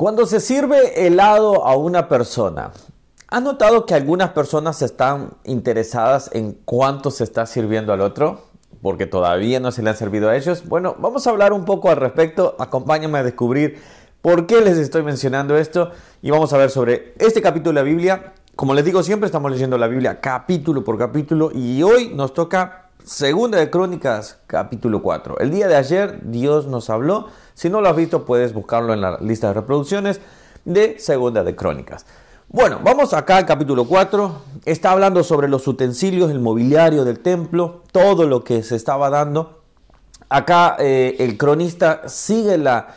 Cuando se sirve helado a una persona, ¿ha notado que algunas personas están interesadas en cuánto se está sirviendo al otro? Porque todavía no se le han servido a ellos. Bueno, vamos a hablar un poco al respecto. Acompáñame a descubrir por qué les estoy mencionando esto y vamos a ver sobre este capítulo de la Biblia. Como les digo siempre, estamos leyendo la Biblia capítulo por capítulo y hoy nos toca Segunda de Crónicas, capítulo 4. El día de ayer Dios nos habló. Si no lo has visto, puedes buscarlo en la lista de reproducciones de Segunda de Crónicas. Bueno, vamos acá al capítulo 4. Está hablando sobre los utensilios, el mobiliario del templo, todo lo que se estaba dando. Acá eh, el cronista sigue la,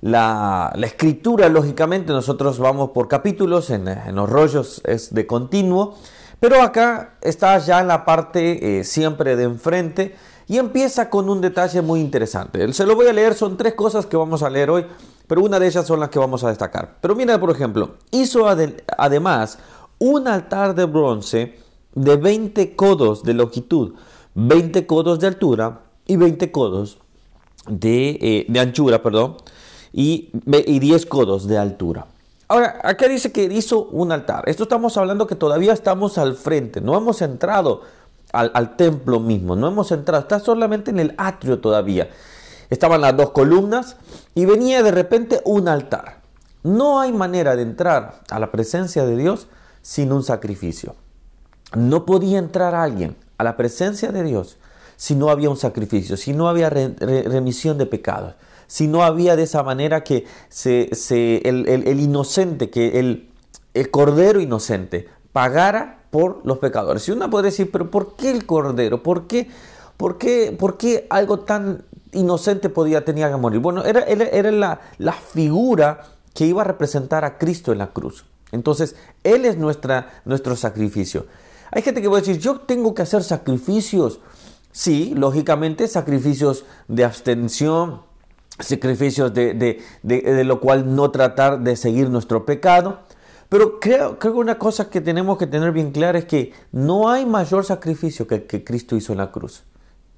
la, escritura, lógicamente. Nosotros vamos por capítulos, en, en los rollos es de continuo. Pero acá está ya en la parte eh, siempre de enfrente y empieza con un detalle muy interesante. Se lo voy a leer, son tres cosas que vamos a leer hoy, pero una de ellas son las que vamos a destacar. Pero mira, por ejemplo, hizo además un altar de bronce de 20 codos de longitud, 20 codos de altura y 20 codos de, eh, de anchura, perdón, y, y 10 codos de altura. Ahora, acá dice que hizo un altar. Esto estamos hablando que todavía estamos al frente, no hemos entrado al, templo mismo, no hemos entrado, está solamente en el atrio todavía. Estaban las dos columnas y venía de repente un altar. No hay manera de entrar a la presencia de Dios sin un sacrificio. No podía entrar alguien a la presencia de Dios si no había un sacrificio, si no había remisión de pecados si no había de esa manera que se, el, inocente, que el, el cordero inocente pagara por los pecadores. Si uno podría decir, pero ¿por qué el cordero? ¿Por qué, por qué, por qué algo tan inocente podía tener que morir? Bueno, era, era, la, la, figura que iba a representar a Cristo en la cruz. Entonces, Él es nuestra, nuestro sacrificio. Hay gente que a decir, yo tengo que hacer sacrificios. Sí, lógicamente, sacrificios de abstención, sacrificios de, lo cual no tratar de seguir nuestro pecado. Pero creo, que una cosa que tenemos que tener bien clara es que no hay mayor sacrificio que el que Cristo hizo en la cruz.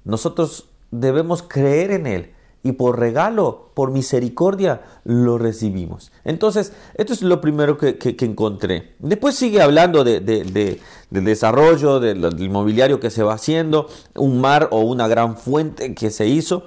Nosotros debemos creer en Él y por regalo, por misericordia, lo recibimos. Entonces, esto es lo primero que, encontré. Después sigue hablando de, del desarrollo, del mobiliario que se va haciendo, un mar o una gran fuente que se hizo.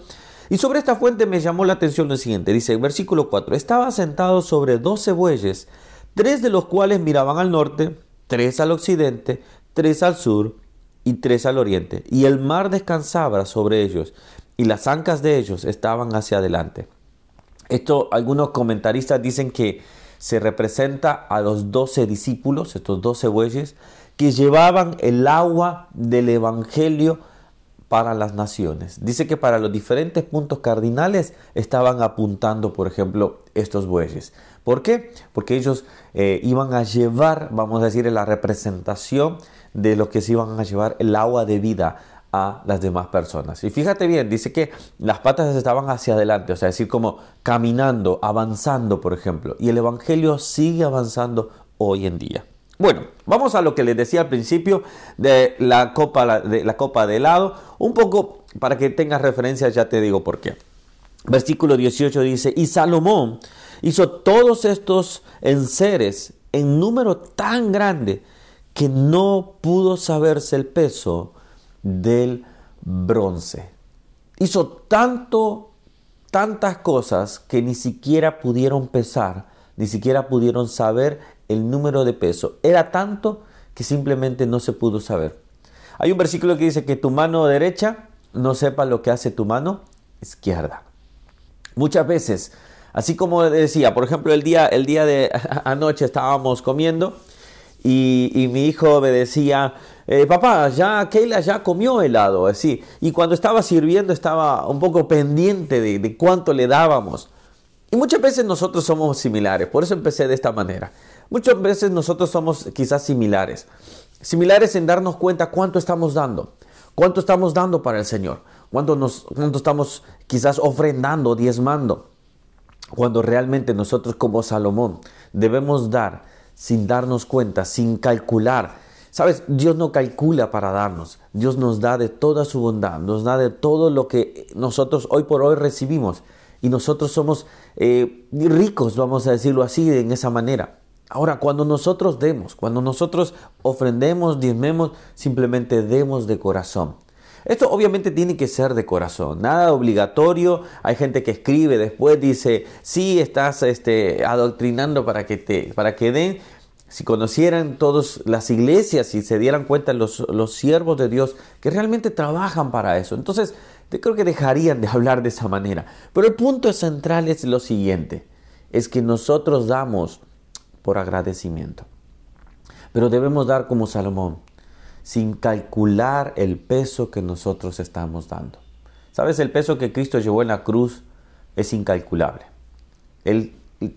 Y sobre esta fuente me llamó la atención lo siguiente, dice versículo 4, estaba sentado sobre doce bueyes, tres de los cuales miraban al norte, tres al occidente, tres al sur y tres al oriente, y el mar descansaba sobre ellos, y las ancas de ellos estaban hacia adelante. Esto algunos comentaristas dicen que se representa a los doce discípulos, estos doce bueyes, que llevaban el agua del Evangelio para las naciones. Dice que para los diferentes puntos cardinales estaban apuntando, por ejemplo, estos bueyes. ¿Por qué? Porque ellos eh, iban a llevar, vamos a decir, la representación de lo que se iban a llevar el agua de vida a las demás personas. Y fíjate bien, dice que las patas estaban hacia adelante, o sea, decir como caminando, avanzando, por ejemplo. Y el Evangelio sigue avanzando hoy en día. Bueno, vamos a lo que les decía al principio de la copa de, la copa de helado. Un poco para que tengas referencia, ya te digo por qué. Versículo 18 dice, y Salomón hizo todos estos enseres en número tan grande que no pudo saberse el peso del bronce. Hizo tanto, tantas cosas que ni siquiera pudieron pesar, ni siquiera pudieron saber el número de peso. Era tanto que simplemente no se pudo saber. Hay un versículo que dice que tu mano derecha no sepa lo que hace tu mano izquierda. Muchas veces, así como decía, por ejemplo, el día, el día de anoche estábamos comiendo y, mi hijo me decía, eh, papá, ya Keila ya comió helado, así. Y cuando estaba sirviendo estaba un poco pendiente de, de cuánto le dábamos. Y muchas veces nosotros somos similares, por eso empecé de esta manera. Muchas veces nosotros somos quizás similares, similares en darnos cuenta cuánto estamos dando, cuánto estamos dando para el Señor, cuánto, nos, cuánto estamos quizás ofrendando, diezmando, cuando realmente nosotros como Salomón debemos dar sin darnos cuenta, sin calcular. Sabes, Dios no calcula para darnos, Dios nos da de toda su bondad, nos da de todo lo que nosotros hoy por hoy recibimos y nosotros somos eh, ricos, vamos a decirlo así, en esa manera. Ahora, cuando nosotros demos, cuando nosotros ofrendemos, diezmemos, simplemente demos de corazón. Esto obviamente tiene que ser de corazón, nada obligatorio. Hay gente que escribe después, dice, sí, estás este, adoctrinando para que, te, para que den. Si conocieran todas las iglesias y se dieran cuenta los, los siervos de Dios que realmente trabajan para eso, entonces yo creo que dejarían de hablar de esa manera. Pero el punto central es lo siguiente, es que nosotros damos por agradecimiento. Pero debemos dar como Salomón, sin calcular el peso que nosotros estamos dando. ¿Sabes? El peso que Cristo llevó en la cruz es incalculable.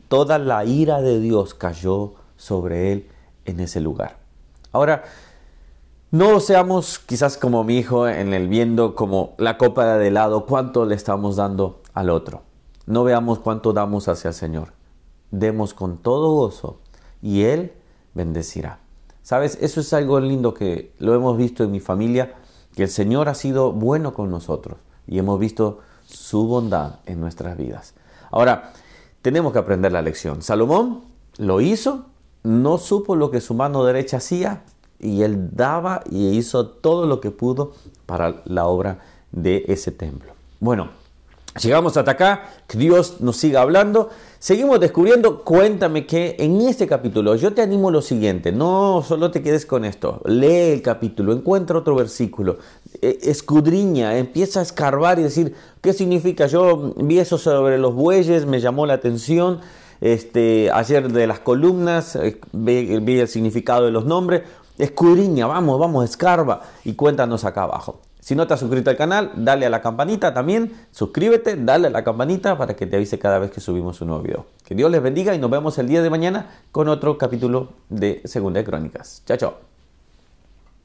toda la ira de Dios cayó sobre él en ese lugar. Ahora, no seamos quizás como mi hijo en el viendo como la copa de helado, cuánto le estamos dando al otro. No veamos cuánto damos hacia el Señor. Demos con todo gozo y Él bendecirá. Sabes, eso es algo lindo que lo hemos visto en mi familia, que el Señor ha sido bueno con nosotros y hemos visto su bondad en nuestras vidas. Ahora, tenemos que aprender la lección. Salomón lo hizo, no supo lo que su mano derecha hacía y él daba y hizo todo lo que pudo para la obra de ese templo. Bueno, llegamos hasta acá, que Dios nos siga hablando. Seguimos descubriendo, cuéntame que en este capítulo yo te animo lo siguiente, no solo te quedes con esto, lee el capítulo, encuentra otro versículo, e, escudriña, empieza a escarbar y decir, ¿qué significa? Yo vi eso sobre los bueyes, me llamó la atención, este, ayer de las columnas, eh, vi el significado de los nombres, escudriña, vamos, vamos, escarba y cuéntanos acá abajo. Si no te has suscrito al canal, dale a la campanita también, suscríbete, dale a la campanita para que te avise cada vez que subimos un nuevo video. Que Dios les bendiga y nos vemos el día de mañana con otro capítulo de Segunda de Crónicas. Chao, chao.